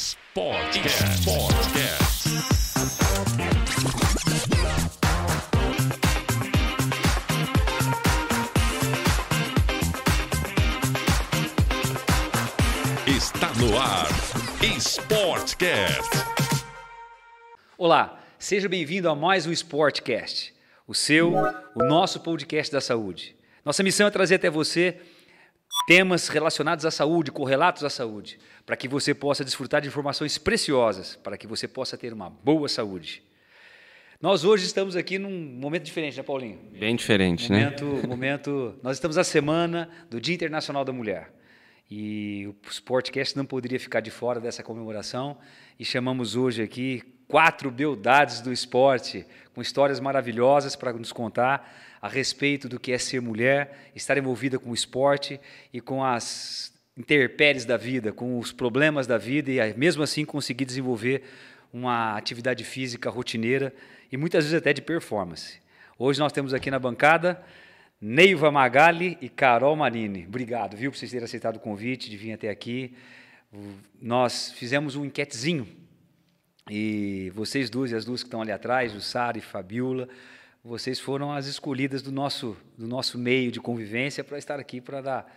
Sportcast. Sportcast. Está no ar. Sportcast. Olá, seja bem-vindo a mais um Sportcast, o seu, o nosso podcast da saúde. Nossa missão é trazer até você temas relacionados à saúde, correlatos à saúde, para que você possa desfrutar de informações preciosas, para que você possa ter uma boa saúde. Nós hoje estamos aqui num momento diferente, né, Paulinho? Bem diferente, né? Momento, momento. Nós estamos na semana do Dia Internacional da Mulher. E o Sportcast não poderia ficar de fora dessa comemoração. E chamamos hoje aqui quatro beldades do esporte, com histórias maravilhosas para nos contar a respeito do que é ser mulher, estar envolvida com o esporte e com as intempéries da vida, com os problemas da vida e mesmo assim conseguir desenvolver uma atividade física rotineira e muitas vezes até de performance. Hoje nós temos aqui na bancada Neiva Magali e Carol Marini. Obrigado, viu, por vocês terem aceitado o convite de vir até aqui. Nós fizemos um enquetezinho e vocês duas e as duas que estão ali atrás, o Sara e Fabiola, vocês foram as escolhidas do nosso, do nosso meio de convivência para estar aqui para dar,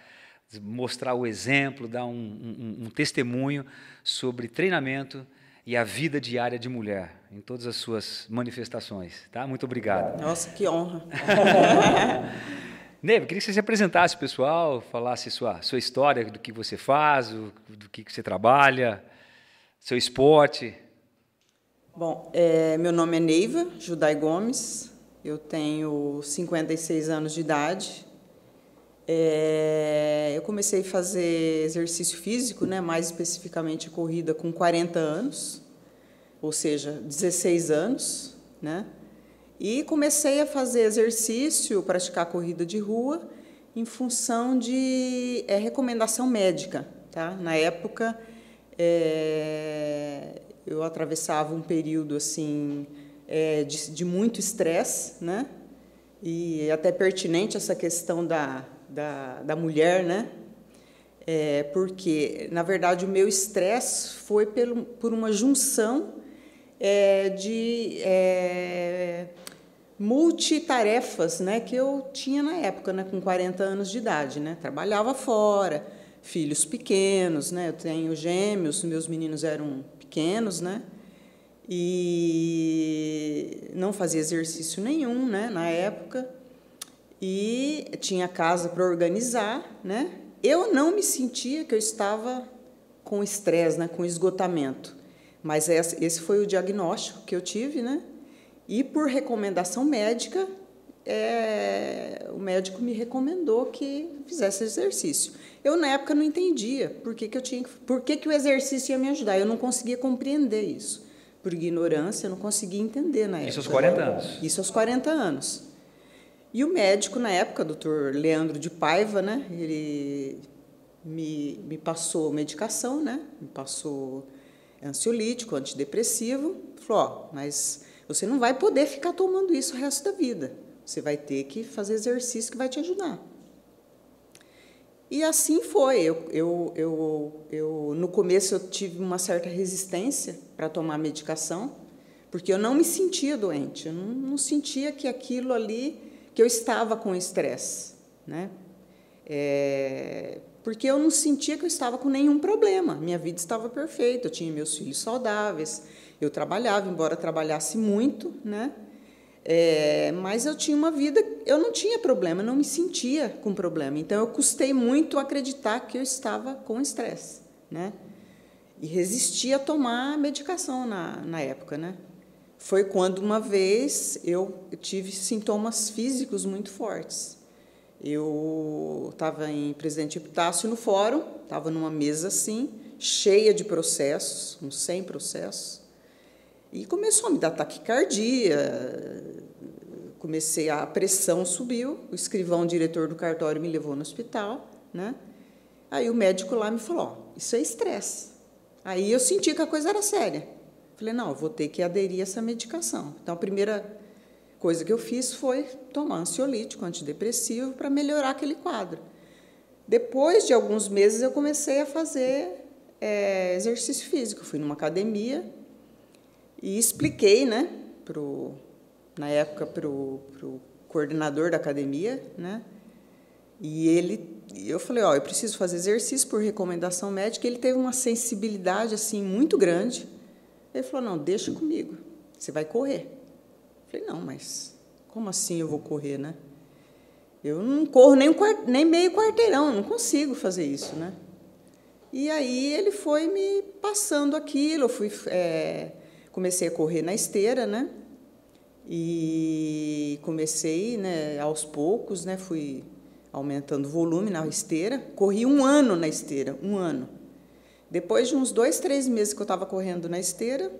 mostrar o exemplo, dar um, um, um testemunho sobre treinamento e a vida diária de mulher em todas as suas manifestações, tá? Muito obrigado. Nossa, que honra. Neve, queria que você se apresentasse, pessoal, falasse sua sua história do que você faz, o, do que você trabalha, seu esporte. Bom, é, meu nome é Neiva Judai Gomes, eu tenho 56 anos de idade. É, eu comecei a fazer exercício físico, né, mais especificamente corrida, com 40 anos, ou seja, 16 anos, né? E comecei a fazer exercício, praticar corrida de rua, em função de é, recomendação médica. Tá? Na época, é, eu atravessava um período assim é, de, de muito estresse, né? e até pertinente essa questão da, da, da mulher, né? É, porque, na verdade, o meu estresse foi pelo, por uma junção é, de é, multitarefas né, que eu tinha na época, né, com 40 anos de idade. Né? Trabalhava fora, filhos pequenos, né? eu tenho gêmeos, meus meninos eram pequenos, né? e não fazia exercício nenhum né, na época, e tinha casa para organizar. Né? Eu não me sentia que eu estava com estresse, né, com esgotamento. Mas esse foi o diagnóstico que eu tive, né? E por recomendação médica, é, o médico me recomendou que fizesse exercício. Eu na época não entendia por que, que eu tinha, por que, que o exercício ia me ajudar. Eu não conseguia compreender isso. Por ignorância, eu não conseguia entender na época. Isso aos 40 anos. Isso aos 40 anos. E o médico na época, doutor Leandro de Paiva, né? Ele me, me passou medicação, né? Me passou ansiolítico, antidepressivo, falou, ó, mas você não vai poder ficar tomando isso o resto da vida. Você vai ter que fazer exercício que vai te ajudar. E assim foi. Eu, eu, eu, eu, no começo eu tive uma certa resistência para tomar medicação, porque eu não me sentia doente. Eu não, não sentia que aquilo ali, que eu estava com estresse. Né? É, porque eu não sentia que eu estava com nenhum problema. Minha vida estava perfeita, eu tinha meus filhos saudáveis, eu trabalhava, embora trabalhasse muito, né? É, mas eu tinha uma vida, eu não tinha problema, não me sentia com problema. Então eu custei muito acreditar que eu estava com estresse, né? E resisti a tomar medicação na, na época, né? Foi quando uma vez eu tive sintomas físicos muito fortes. Eu estava em Presidente Epitácio no fórum, estava numa mesa assim, cheia de processos, uns 100 processos, e começou a me dar taquicardia, comecei a, a pressão subiu, o escrivão, o diretor do cartório, me levou no hospital, né? Aí o médico lá me falou, ó, isso é estresse. Aí eu senti que a coisa era séria. Falei, não, vou ter que aderir a essa medicação. Então, a primeira coisa que eu fiz foi tomar ansiolítico, antidepressivo, para melhorar aquele quadro. Depois de alguns meses, eu comecei a fazer é, exercício físico. Fui numa academia e expliquei, né, pro, na época, para o coordenador da academia, né, e ele, eu falei, ó, eu preciso fazer exercício por recomendação médica. Ele teve uma sensibilidade assim muito grande. Ele falou, não, deixa comigo, você vai correr. Eu falei, não, mas como assim eu vou correr, né? Eu não corro nem, um, nem meio quarteirão, não consigo fazer isso, né? E aí ele foi me passando aquilo, eu fui, é, comecei a correr na esteira, né? E comecei, né, aos poucos, né, fui aumentando o volume na esteira. Corri um ano na esteira, um ano. Depois de uns dois, três meses que eu estava correndo na esteira,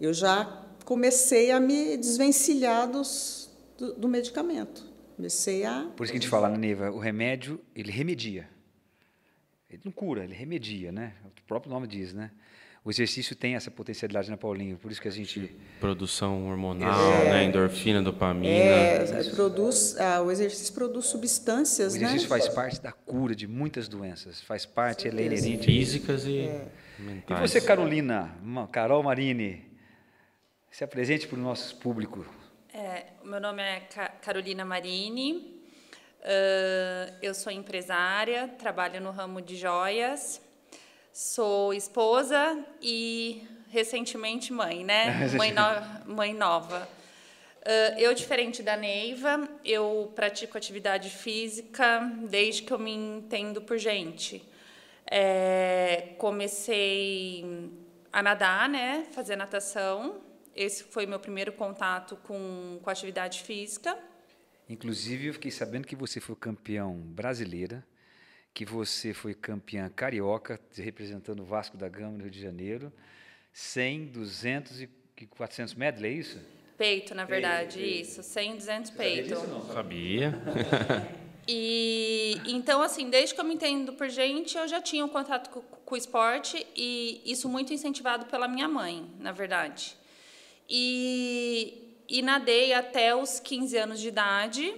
eu já comecei a me desvencilhar dos, do, do medicamento. Comecei a. Por isso que a gente fala, né, Neiva, o remédio, ele remedia. Ele não cura, ele remedia, né? O próprio nome diz, né? O exercício tem essa potencialidade né, Paulinho, por isso que a gente. Produção hormonal, é, né? endorfina, dopamina. É, produz, ah, o exercício produz substâncias. O exercício né? faz parte da cura de muitas doenças, faz parte, ele é inerente. Físicas e é. mentais. E você, Carolina, Carol Marini, se apresente para o nosso público. É, o meu nome é Carolina Marini, Uh, eu sou empresária, trabalho no ramo de joias, sou esposa e recentemente mãe, né? Mãe, no, mãe nova. Uh, eu, diferente da Neiva, eu pratico atividade física desde que eu me entendo por gente. É, comecei a nadar, né? Fazer natação. Esse foi meu primeiro contato com, com atividade física. Inclusive, eu fiquei sabendo que você foi campeão brasileira, que você foi campeã carioca, representando o Vasco da Gama no Rio de Janeiro, 100, 200 e 400 medley, é isso? Peito, na verdade, peito, isso, 100, 200 peito. Sabia? Não, sabia. e então, assim, desde que eu me entendo por gente, eu já tinha um contato com, com o esporte e isso muito incentivado pela minha mãe, na verdade. E e nadei até os 15 anos de idade.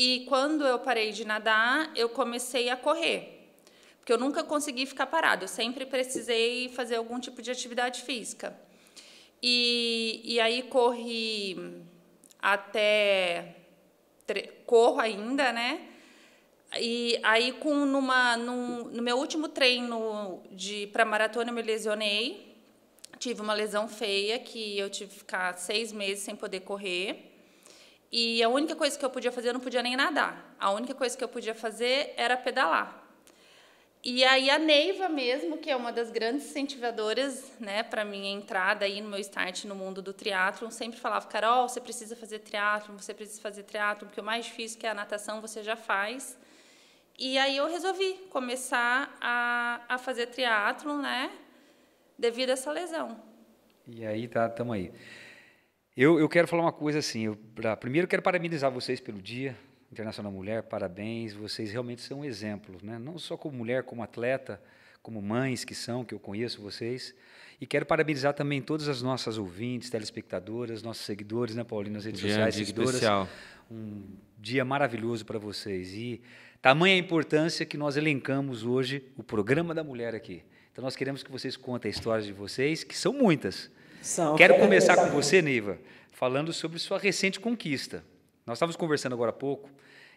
E quando eu parei de nadar, eu comecei a correr. Porque eu nunca consegui ficar parado, eu sempre precisei fazer algum tipo de atividade física. E, e aí corri até. corro ainda, né? E aí, com numa, num, no meu último treino para maratona, eu me lesionei tive uma lesão feia que eu tive que ficar seis meses sem poder correr. E a única coisa que eu podia fazer, eu não podia nem nadar. A única coisa que eu podia fazer era pedalar. E aí a Neiva mesmo, que é uma das grandes incentivadoras, né, para minha entrada aí no meu start no mundo do triatlo, sempre falava: "Carol, você precisa fazer triatlo, você precisa fazer triatlo, porque o mais difícil que é a natação você já faz". E aí eu resolvi começar a, a fazer triatlo, né? devido a essa lesão. E aí tá, estamos aí. Eu, eu quero falar uma coisa assim. Eu, pra, primeiro, quero parabenizar vocês pelo Dia Internacional da Mulher. Parabéns. Vocês realmente são um exemplo, né? Não só como mulher, como atleta, como mães que são, que eu conheço vocês. E quero parabenizar também todas as nossas ouvintes, telespectadoras, nossos seguidores, né, Paulinho, nas redes dia, sociais, dia seguidoras. Especial. Um dia maravilhoso para vocês. E tamanha importância que nós elencamos hoje o programa da mulher aqui. Então nós queremos que vocês contem a história de vocês, que são muitas. São. Quero começar com você, Neiva, falando sobre sua recente conquista. Nós estávamos conversando agora há pouco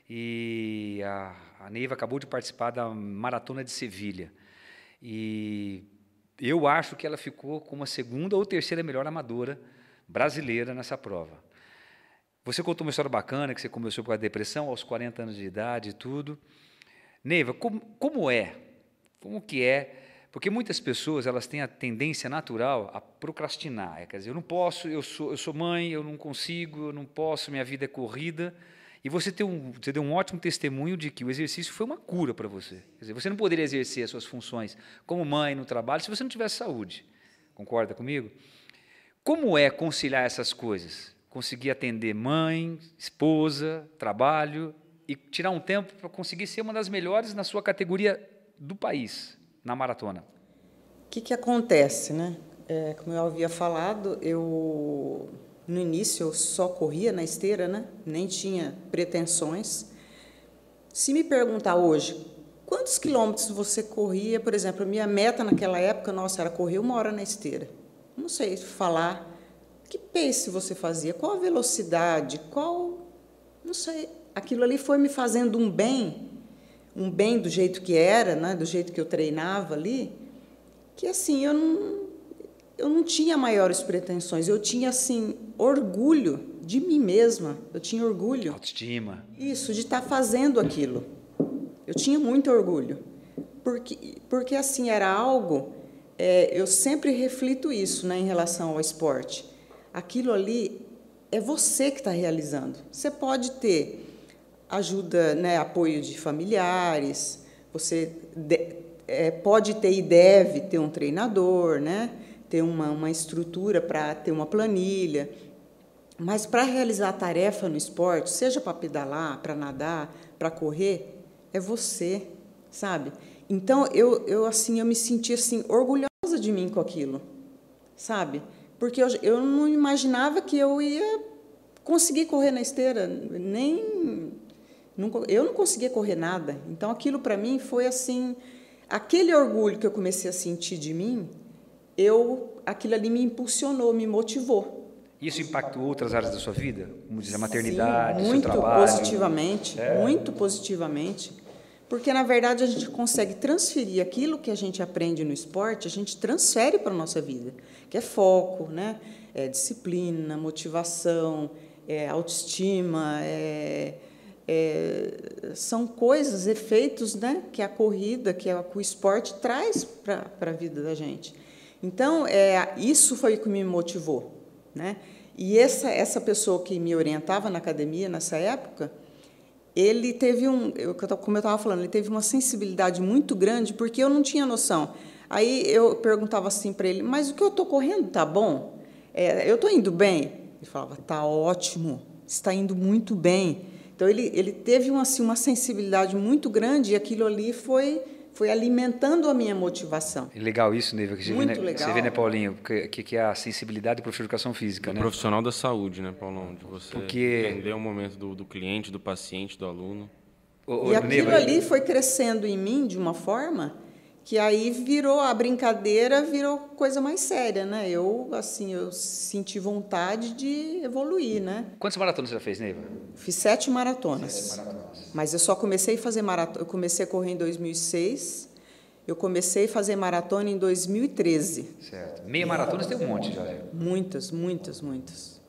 e a, a Neiva acabou de participar da Maratona de Sevilha. E eu acho que ela ficou como a segunda ou terceira melhor amadora brasileira nessa prova. Você contou uma história bacana, que você começou com a depressão aos 40 anos de idade e tudo. Neiva, como, como é? Como que é porque muitas pessoas elas têm a tendência natural a procrastinar. É, quer dizer, eu não posso, eu sou, eu sou mãe, eu não consigo, eu não posso, minha vida é corrida. E você, tem um, você deu um ótimo testemunho de que o exercício foi uma cura para você. Quer dizer, você não poderia exercer as suas funções como mãe no trabalho se você não tivesse saúde. Concorda comigo? Como é conciliar essas coisas? Conseguir atender mãe, esposa, trabalho e tirar um tempo para conseguir ser uma das melhores na sua categoria do país na maratona? O que, que acontece, né? É, como eu havia falado, eu no início eu só corria na esteira, né? Nem tinha pretensões. Se me perguntar hoje quantos quilômetros você corria? Por exemplo, a minha meta naquela época, nossa, era correr uma hora na esteira. Não sei falar que pace você fazia, qual a velocidade, qual. Não sei. Aquilo ali foi me fazendo um bem, um bem do jeito que era, né, do jeito que eu treinava ali, que assim, eu não, eu não tinha maiores pretensões, eu tinha assim orgulho de mim mesma, eu tinha orgulho. Autoestima. Isso, de estar fazendo aquilo. Eu tinha muito orgulho, porque, porque assim era algo. É, eu sempre reflito isso né, em relação ao esporte. Aquilo ali é você que está realizando. Você pode ter ajuda, né, apoio de familiares, você de, é, pode ter e deve ter um treinador, né, ter uma, uma estrutura para ter uma planilha. Mas para realizar a tarefa no esporte, seja para pedalar, para nadar, para correr, é você, sabe? Então eu, eu assim eu me senti assim orgulhosa de mim com aquilo, sabe? Porque eu, eu não imaginava que eu ia conseguir correr na esteira, nem não, eu não conseguia correr nada. Então aquilo para mim foi assim, aquele orgulho que eu comecei a sentir de mim, eu aquilo ali me impulsionou, me motivou. Isso impactou outras áreas da sua vida? Como diz a maternidade, Sim, muito seu trabalho? positivamente, é. muito positivamente. Porque na verdade a gente consegue transferir aquilo que a gente aprende no esporte, a gente transfere para a nossa vida, que é foco, né? É disciplina, motivação, é autoestima, é, é, são coisas, efeitos né, que a corrida, que, a, que o esporte traz para a vida da gente. Então, é, isso foi o que me motivou. Né? E essa, essa pessoa que me orientava na academia nessa época, ele teve um, eu, como eu estava falando, ele teve uma sensibilidade muito grande, porque eu não tinha noção. Aí eu perguntava assim para ele, mas o que eu estou correndo tá bom? É, eu estou indo bem? Ele falava, tá ótimo, está indo muito bem. Então ele, ele teve uma, assim, uma sensibilidade muito grande e aquilo ali foi foi alimentando a minha motivação. Legal isso, Neiva, que você Muito vê, né, legal. Você vê, né, Paulinho, que, que, é a sensibilidade para a educação física, o né? profissional da saúde, né, Paulão? De você Porque... entender o momento do, do cliente, do paciente, do aluno. O, e aquilo Neiva... ali foi crescendo em mim de uma forma que aí virou a brincadeira virou coisa mais séria, né? Eu assim eu senti vontade de evoluir, né? Quantas maratonas você já fez, Neiva? Fiz sete maratonas. Sete maratonas. Mas eu só comecei a fazer maratona. Eu comecei a correr em 2006. Eu comecei a fazer maratona em 2013. Certo. Meia maratona tem um monte já. É. Muitas, muitas, muitas.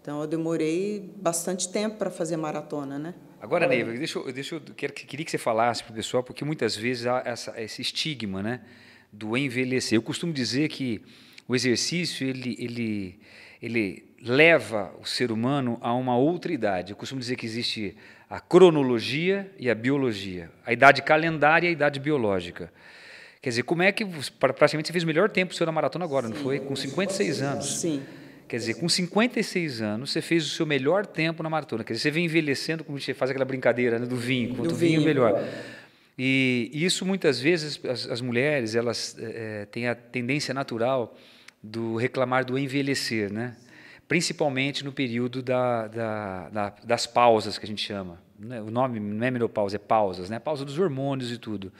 Então eu demorei bastante tempo para fazer maratona, né? Agora, Neiva, deixa eu, deixa eu, queria que você falasse para o pessoal, porque muitas vezes há essa, esse estigma né, do envelhecer. Eu costumo dizer que o exercício ele, ele, ele leva o ser humano a uma outra idade. Eu costumo dizer que existe a cronologia e a biologia, a idade calendária e a idade biológica. Quer dizer, como é que praticamente você fez o melhor tempo seu na maratona agora, Sim. não foi? Com 56 anos. Sim. Quer dizer, com 56 anos, você fez o seu melhor tempo na maratona. Quer dizer, você vem envelhecendo, como você faz aquela brincadeira né, do vinho, quanto do vinho, vinho melhor. E isso, muitas vezes, as, as mulheres elas é, têm a tendência natural do reclamar do envelhecer, né? principalmente no período da, da, da, das pausas, que a gente chama. Né? O nome não é menopausa, é pausas, né? pausa dos hormônios e tudo.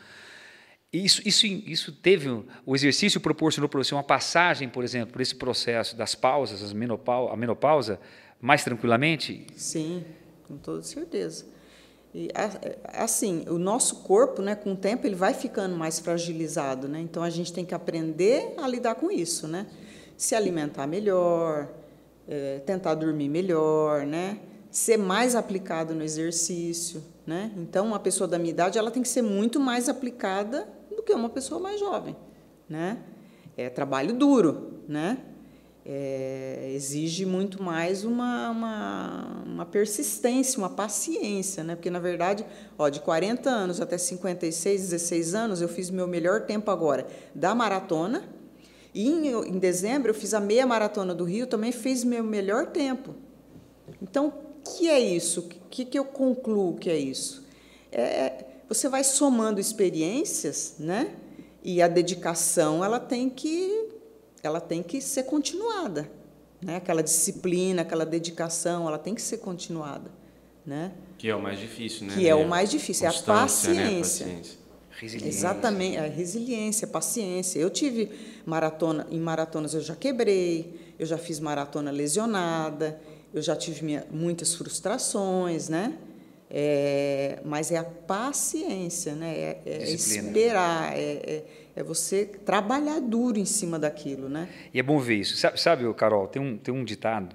Isso, isso, isso teve, o exercício proporcionou para você uma passagem, por exemplo, por esse processo das pausas, as menopau, a menopausa, mais tranquilamente? Sim, com toda certeza. E, assim, o nosso corpo, né, com o tempo, ele vai ficando mais fragilizado, né? Então a gente tem que aprender a lidar com isso, né? Se alimentar melhor, é, tentar dormir melhor, né? Ser mais aplicado no exercício, né? Então uma pessoa da minha idade, ela tem que ser muito mais aplicada que uma pessoa mais jovem, né? É trabalho duro, né? É, exige muito mais uma, uma, uma, persistência, uma paciência, né? Porque, na verdade, ó, de 40 anos até 56, 16 anos, eu fiz meu melhor tempo agora da maratona. E em, em dezembro eu fiz a meia maratona do Rio, também fiz meu melhor tempo. Então, o que é isso? O que, que eu concluo que é isso? É, você vai somando experiências, né? E a dedicação ela tem que ela tem que ser continuada, né? Aquela disciplina, aquela dedicação, ela tem que ser continuada, né? Que é o mais difícil, né? Que é o mais difícil, é a paciência. Né? paciência. Resiliência. Exatamente, a resiliência, paciência. Eu tive maratona, em maratonas eu já quebrei, eu já fiz maratona lesionada, eu já tive minha, muitas frustrações, né? É, mas é a paciência, né? É, é esperar, é, é, é, você trabalhar duro em cima daquilo, né? E é bom ver isso. Sabe, sabe Carol, tem um, tem um ditado,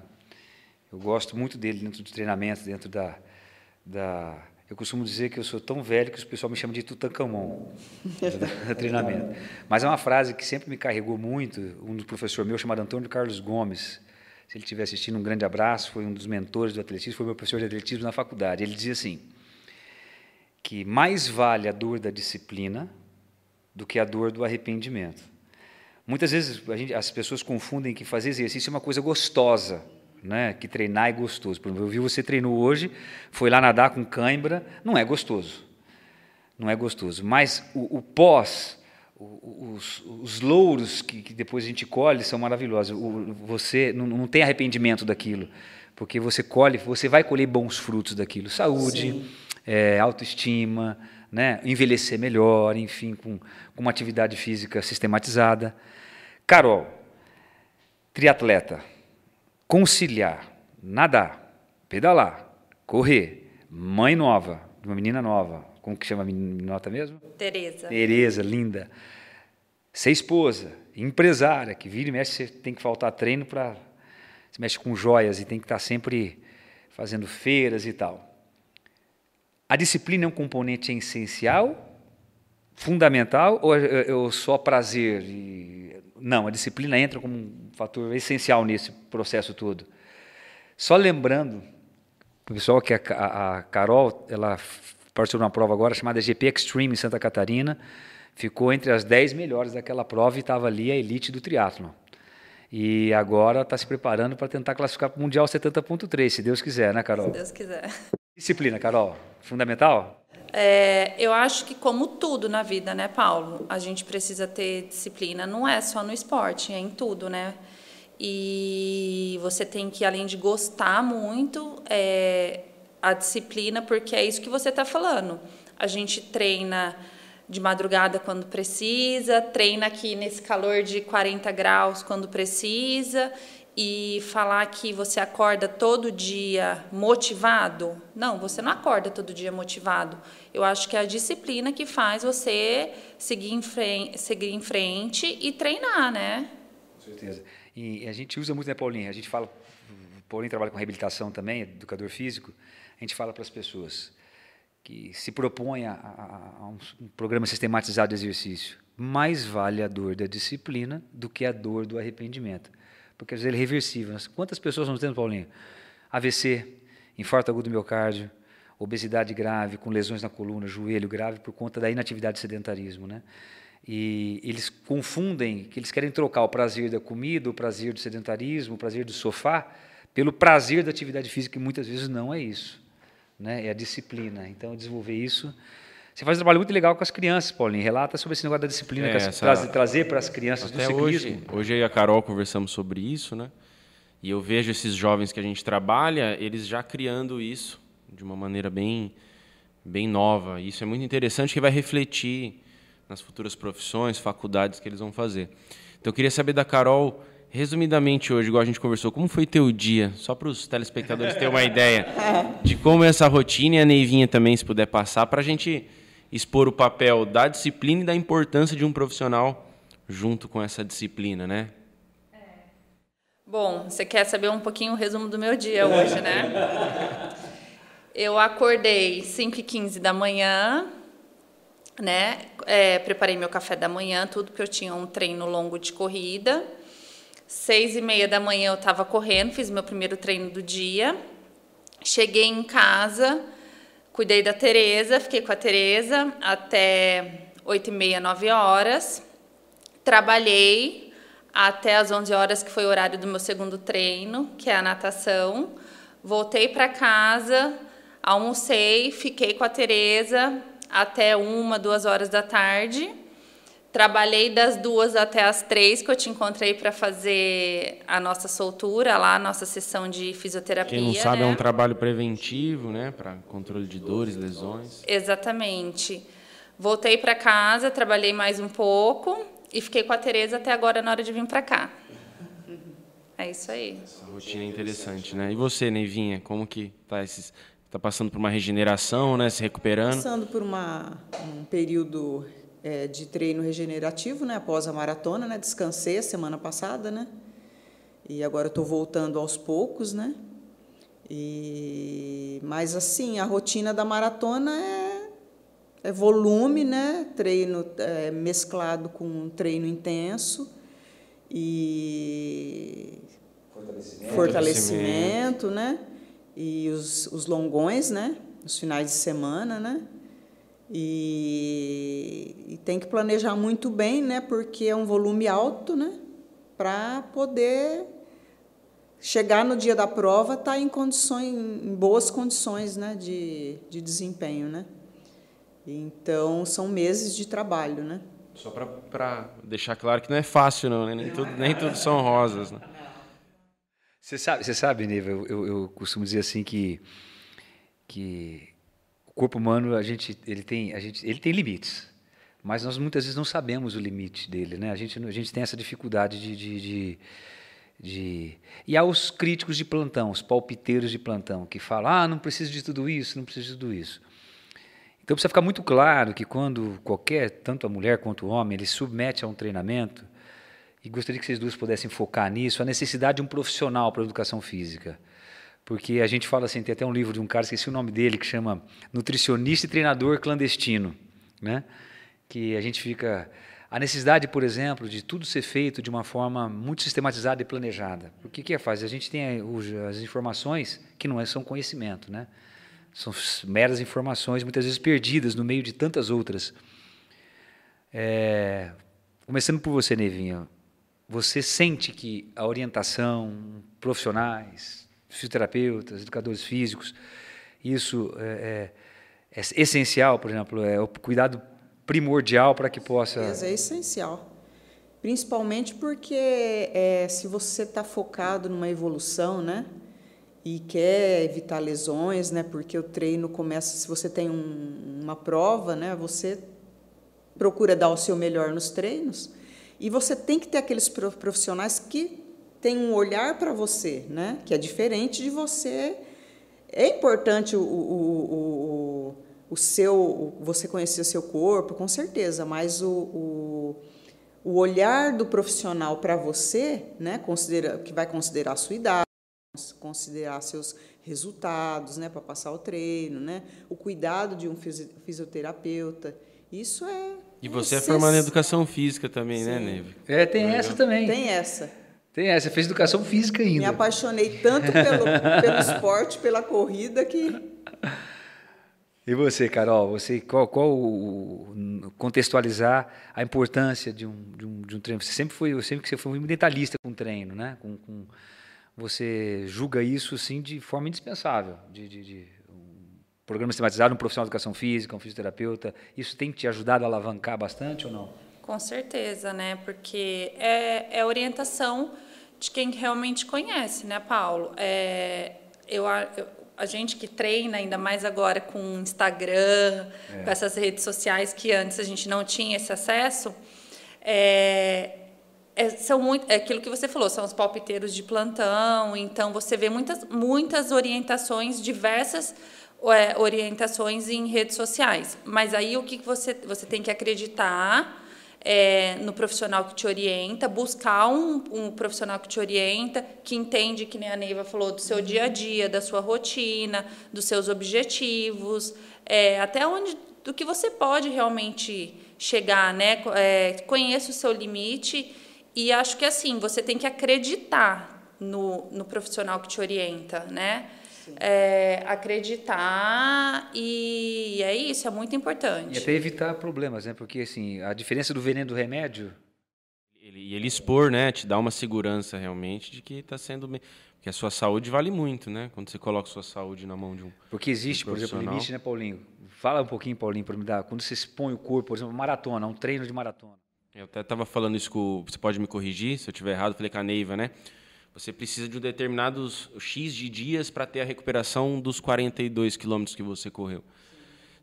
eu gosto muito dele dentro do treinamento, dentro da, da eu costumo dizer que eu sou tão velho que o pessoal me chama de Tutankhamon no treinamento. Mas é uma frase que sempre me carregou muito. Um professor meu chamado Antônio Carlos Gomes, se ele estiver assistindo, um grande abraço, foi um dos mentores do atletismo, foi meu professor de atletismo na faculdade. Ele dizia assim: que mais vale a dor da disciplina do que a dor do arrependimento. Muitas vezes gente, as pessoas confundem que fazer exercício é uma coisa gostosa né? que treinar é gostoso. Por exemplo, eu vi você treinou hoje, foi lá nadar com cãibra, não é gostoso. Não é gostoso. Mas o, o pós, os, os, louros que, que, depois a gente colhe são maravilhosos. O, você não, não, tem arrependimento daquilo, porque você colhe, você vai colher bons frutos daquilo. Saúde, é, autoestima, né? envelhecer melhor, enfim, com, com uma atividade física sistematizada. Carol, triatleta conciliar, nadar, pedalar, correr, mãe nova, uma menina nova, como que chama a menina mesmo? Tereza. Tereza, linda. Ser esposa, empresária, que vira e mexe, você tem que faltar treino para. Você mexe com joias e tem que estar sempre fazendo feiras e tal. A disciplina é um componente essencial, fundamental, ou, é, é, ou só prazer? E não, a disciplina entra como um fator essencial nesse processo todo. Só lembrando, o pessoal que a, a, a Carol, ela participou de uma prova agora chamada GP Extreme em Santa Catarina, ficou entre as 10 melhores daquela prova e estava ali a elite do triatlon. E agora está se preparando para tentar classificar para o Mundial 70.3, se Deus quiser, né, Carol? Se Deus quiser. Disciplina, Carol, fundamental? É, eu acho que, como tudo na vida, né, Paulo? A gente precisa ter disciplina, não é só no esporte, é em tudo, né? E você tem que, além de gostar muito, é, a disciplina, porque é isso que você está falando. A gente treina de madrugada quando precisa, treina aqui nesse calor de 40 graus quando precisa e falar que você acorda todo dia motivado. Não, você não acorda todo dia motivado. Eu acho que é a disciplina que faz você seguir em frente, seguir em frente e treinar, né? Com certeza. E a gente usa muito, né, Paulinho? A gente fala, Paulinho trabalha com reabilitação também, educador físico. A gente fala para as pessoas que se propõe a, a, a um, um programa sistematizado de exercício. Mais vale a dor da disciplina do que a dor do arrependimento porque às vezes ele é reversível. Quantas pessoas nós temos, Paulinho? AVC, infarto agudo do miocárdio, obesidade grave, com lesões na coluna, joelho grave, por conta da inatividade e sedentarismo. Né? E eles confundem que eles querem trocar o prazer da comida, o prazer do sedentarismo, o prazer do sofá, pelo prazer da atividade física, que muitas vezes não é isso. Né? É a disciplina. Então, desenvolver isso você faz um trabalho muito legal com as crianças, Paulinho. Relata sobre esse negócio da disciplina, é, essa... trazer, trazer para as crianças Até do ciclismo. Hoje, hoje eu e a Carol conversamos sobre isso, né? E eu vejo esses jovens que a gente trabalha, eles já criando isso de uma maneira bem, bem nova. E isso é muito interessante que vai refletir nas futuras profissões, faculdades que eles vão fazer. Então eu queria saber da Carol, resumidamente hoje, igual a gente conversou, como foi teu dia? Só para os telespectadores terem uma ideia de como é essa rotina e a Neivinha também, se puder passar, para a gente expor o papel da disciplina e da importância de um profissional junto com essa disciplina, né? É. Bom, você quer saber um pouquinho o resumo do meu dia hoje, né? Eu acordei 5 e 15 da manhã, né? É, preparei meu café da manhã, tudo porque eu tinha um treino longo de corrida. Seis e meia da manhã eu estava correndo, fiz meu primeiro treino do dia. Cheguei em casa, Cuidei da Tereza, fiquei com a Tereza até 8 e meia, 9 horas. Trabalhei até as 11 horas, que foi o horário do meu segundo treino, que é a natação. Voltei para casa, almocei, fiquei com a Tereza até uma, duas horas da tarde. Trabalhei das duas até as três, que eu te encontrei para fazer a nossa soltura lá, a nossa sessão de fisioterapia. Quem não sabe, né? é um trabalho preventivo, né? Para controle de dores, lesões. Exatamente. Voltei para casa, trabalhei mais um pouco e fiquei com a Tereza até agora na hora de vir para cá. É isso aí. Essa rotina é interessante, né? E você, Neivinha, como que tá esses tá passando por uma regeneração, né, se recuperando? Passando por uma, um período é, de treino regenerativo, né, após a maratona, né, descansei a semana passada, né, e agora estou voltando aos poucos, né, e mas assim a rotina da maratona é, é volume, né, treino é, mesclado com um treino intenso e fortalecimento, fortalecimento né, e os, os longões, né, os finais de semana, né. E, e, tem que planejar muito bem, né? Porque é um volume alto, né? Para poder chegar no dia da prova, estar tá em condições, em boas condições, né? De, de desempenho, né? Então são meses de trabalho, né? Só para deixar claro que não é fácil, não, né? Nem tudo, nem tudo são rosas, né? Você sabe, você sabe, Neiva, eu, eu, eu costumo dizer assim que que corpo humano a gente ele tem a gente ele tem limites. Mas nós muitas vezes não sabemos o limite dele né? A gente a gente tem essa dificuldade de, de, de, de... e há os críticos de plantão os palpiteiros de plantão que falam ah não preciso de tudo isso não preciso de tudo isso. Então precisa ficar muito claro que quando qualquer tanto a mulher quanto o homem ele submete a um treinamento e gostaria que vocês duas pudessem focar nisso a necessidade de um profissional para a educação física porque a gente fala assim, tem até um livro de um cara, esqueci o nome dele, que chama Nutricionista e Treinador Clandestino, né? Que a gente fica a necessidade, por exemplo, de tudo ser feito de uma forma muito sistematizada e planejada. O que que é faz? A gente tem as informações que não é, são conhecimento, né? São meras informações, muitas vezes perdidas no meio de tantas outras. É, começando por você, Nevinha, você sente que a orientação, profissionais, fisioterapeutas, educadores físicos. Isso é, é, é essencial, por exemplo, é o cuidado primordial para que possa. É essencial. Principalmente porque é, se você está focado numa evolução, né? E quer evitar lesões, né? Porque o treino começa, se você tem um, uma prova, né? Você procura dar o seu melhor nos treinos. E você tem que ter aqueles profissionais que tem um olhar para você, né? que é diferente de você. É importante o, o, o, o seu, você conhecer o seu corpo, com certeza, mas o, o, o olhar do profissional para você, né? Considera, que vai considerar a sua idade, considerar seus resultados, né, para passar o treino, né, o cuidado de um fisioterapeuta, isso é. E você é formada em educação física também, né, Sim. né, Neve? É, tem essa também. Tem essa. Tem essa, você fez educação física ainda. Me apaixonei tanto pelo, pelo esporte, pela corrida que. E você, Carol, você qual, qual contextualizar a importância de um, de um, de um treino? Você sempre foi, eu sempre que você foi muito detalhista com treino, né? Com, com, você julga isso sim de forma indispensável, de, de, de um programa sistematizado, um profissional de educação física, um fisioterapeuta. Isso tem te ajudado a alavancar bastante ou não? Com certeza, né? Porque é, é orientação de quem realmente conhece, né, Paulo? É, eu, eu, a gente que treina, ainda mais agora com Instagram, é. com essas redes sociais que antes a gente não tinha esse acesso, é, é, são muito, é aquilo que você falou, são os palpiteiros de plantão, então você vê muitas, muitas orientações, diversas é, orientações em redes sociais. Mas aí o que você, você tem que acreditar é, no profissional que te orienta, buscar um, um, profissional que te orienta, que entende, que nem a Neiva falou, do seu dia a dia, da sua rotina, dos seus objetivos, é, até onde do que você pode realmente chegar, né? É, conheça o seu limite e acho que assim você tem que acreditar no, no profissional que te orienta, né? É, acreditar e é isso, é muito importante. E até evitar problemas, né? Porque assim, a diferença do veneno do remédio. E ele expor, né? Te dá uma segurança realmente de que está sendo bem. Porque a sua saúde vale muito, né? Quando você coloca a sua saúde na mão de um. Porque existe, um por exemplo, limite, né, Paulinho? Fala um pouquinho, Paulinho, para me dar. Quando você expõe o corpo, por exemplo, maratona, um treino de maratona. Eu até estava falando isso com. Você pode me corrigir se eu estiver errado, falei com a Neiva, né? Você precisa de um determinado X de dias para ter a recuperação dos 42 quilômetros que você correu.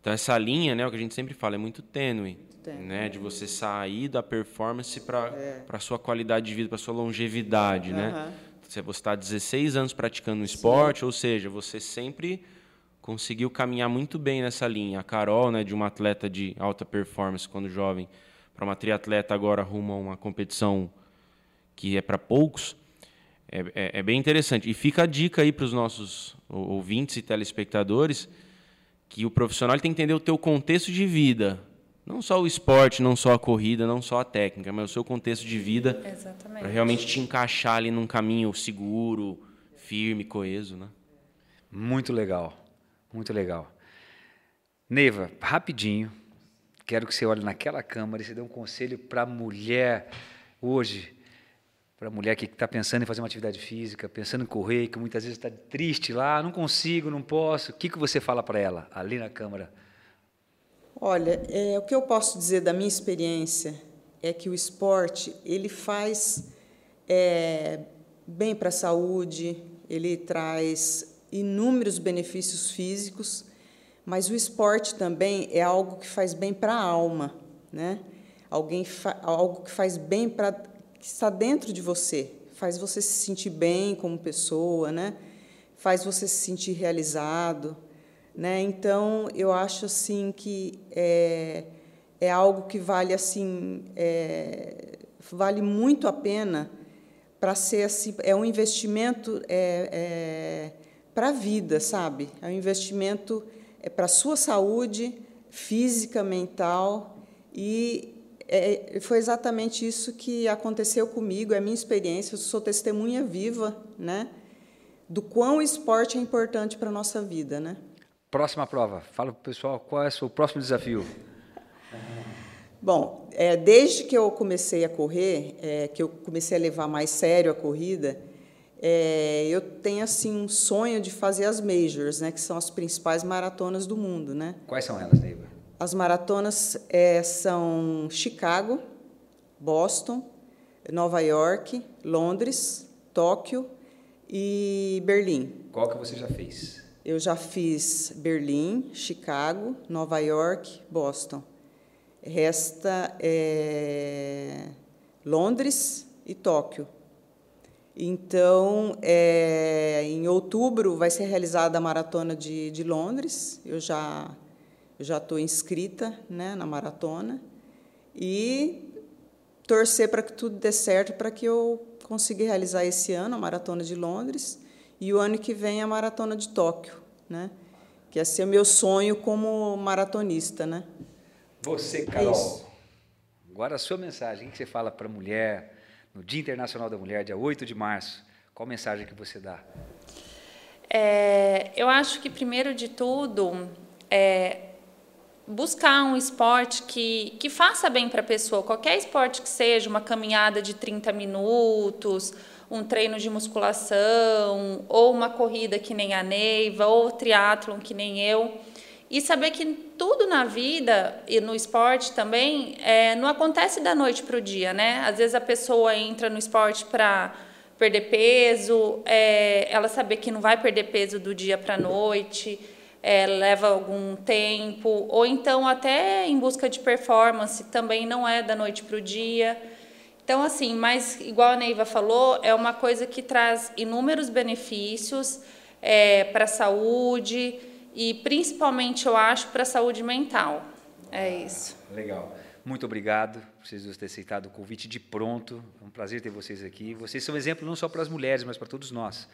Então essa linha, né, o que a gente sempre fala, é muito tênue, né, de você sair da performance para para sua qualidade de vida, para sua longevidade, né? Aham. Você está 16 anos praticando um esporte, ou seja, você sempre conseguiu caminhar muito bem nessa linha. A Carol, né, de uma atleta de alta performance quando jovem, para uma triatleta agora rumo a uma competição que é para poucos, é, é- é bem interessante. E fica a dica aí para os nossos ou- ouvintes e telespectadores que o profissional tem que entender o teu contexto de vida. Não só o esporte, não só a corrida, não só a técnica, mas o seu contexto de vida para realmente te encaixar ali num caminho seguro, firme, coeso, né? Muito legal, muito legal. Neiva, rapidinho, quero que você olhe naquela câmera e você dê um conselho para a mulher hoje, para a mulher que está pensando em fazer uma atividade física, pensando em correr, que muitas vezes está triste lá, não consigo, não posso. O que, que você fala para ela ali na câmera? Olha, é, o que eu posso dizer da minha experiência é que o esporte ele faz é, bem para a saúde, ele traz inúmeros benefícios físicos, mas o esporte também é algo que faz bem para a alma, né? Alguém algo que faz bem para que está dentro de você, faz você se sentir bem como pessoa, né? Faz você se sentir realizado, né? Então eu acho assim que é, é algo que vale assim é, vale muito a pena para ser assim é um investimento é, para a vida, sabe? É um investimento é para a sua saúde física, mental e é, foi exatamente isso que aconteceu comigo, é a minha experiência, eu sou testemunha viva, né? Do quão o esporte é importante para a nossa vida, né? Próxima prova, fala para o pessoal qual é o seu próximo desafio. Bom, é, desde que eu comecei a correr, é, que eu comecei a levar mais sério a corrida, é, eu tenho assim um sonho de fazer as majors, né, que são as principais maratonas do mundo, né? Quais são elas, Neiva? As maratonas é, são Chicago, Boston, Nova York, Londres, Tóquio e Berlim. Qual que você já fez? Eu já fiz Berlim, Chicago, Nova York, Boston. Resta é, Londres e Tóquio. Então, é, em outubro vai ser realizada a maratona de, de Londres. Eu já já estou inscrita né, na maratona e torcer para que tudo dê certo para que eu consiga realizar esse ano a maratona de Londres e o ano que vem a maratona de Tóquio, né? Que é ser o meu sonho como maratonista, né? Você, É Carol. isso. Agora a sua mensagem, o que você fala para a mulher no Dia Internacional da Mulher, dia 8 de março? Qual mensagem que você dá? É, eu acho que, primeiro de tudo, é buscar um esporte que, que faça bem para a pessoa. Qualquer esporte que seja, uma caminhada de 30 minutos, um treino de musculação, ou uma corrida que nem a Neiva, ou triatlon que nem eu. E saber que tudo na vida e no esporte também é, não acontece da noite para o dia, né? Às vezes a pessoa entra no esporte para perder peso, é, ela saber que não vai perder peso do dia para a noite, é, leva algum tempo, ou então até em busca de performance, também não é da noite para o dia. Então, assim, mas igual a Neiva falou, é uma coisa que traz inúmeros benefícios é, para a saúde e principalmente, eu acho, para a saúde mental. É isso. Legal. Muito obrigado por vocês terem aceitado o convite de pronto. É um prazer ter vocês aqui. Vocês são exemplo não só para as mulheres, mas para todos nós.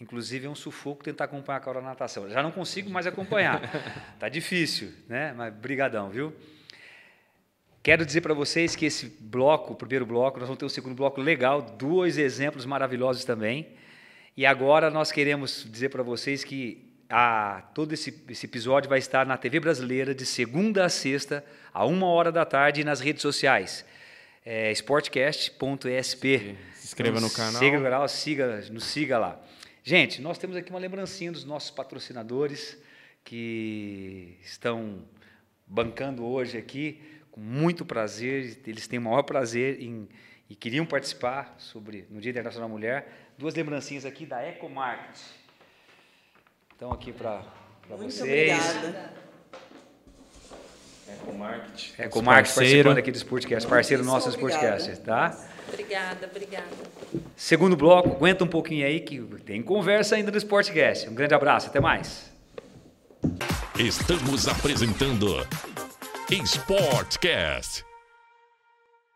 Inclusive é um sufoco tentar acompanhar a Carol na natação. Já não consigo mais acompanhar. tá difícil, né? Mas brigadão, viu? Quero dizer para vocês que esse bloco, o primeiro bloco, nós vamos ter um segundo bloco legal, dois exemplos maravilhosos também. E agora nós queremos dizer para vocês que a, todo esse, esse episódio vai estar na TV brasileira de segunda a sexta, a uma hora da tarde, e nas redes sociais. É, sportcast.sp. Se inscreva no canal. Siga o canal, siga, nos siga lá. Gente, nós temos aqui uma lembrancinha dos nossos patrocinadores que estão bancando hoje aqui com muito prazer. Eles têm o maior prazer em e queriam participar sobre no Dia Internacional da Mulher. Duas lembrancinhas aqui da Ecomarket. Então aqui para Muito vocês. obrigada. Ecomarket. Ecomarket participando aqui do Sportcast, parceiro nosso do Sportcast, tá? Obrigada, obrigada. Segundo bloco, aguenta um pouquinho aí que tem conversa ainda no Sportcast. Um grande abraço, até mais. Estamos apresentando Sportcast.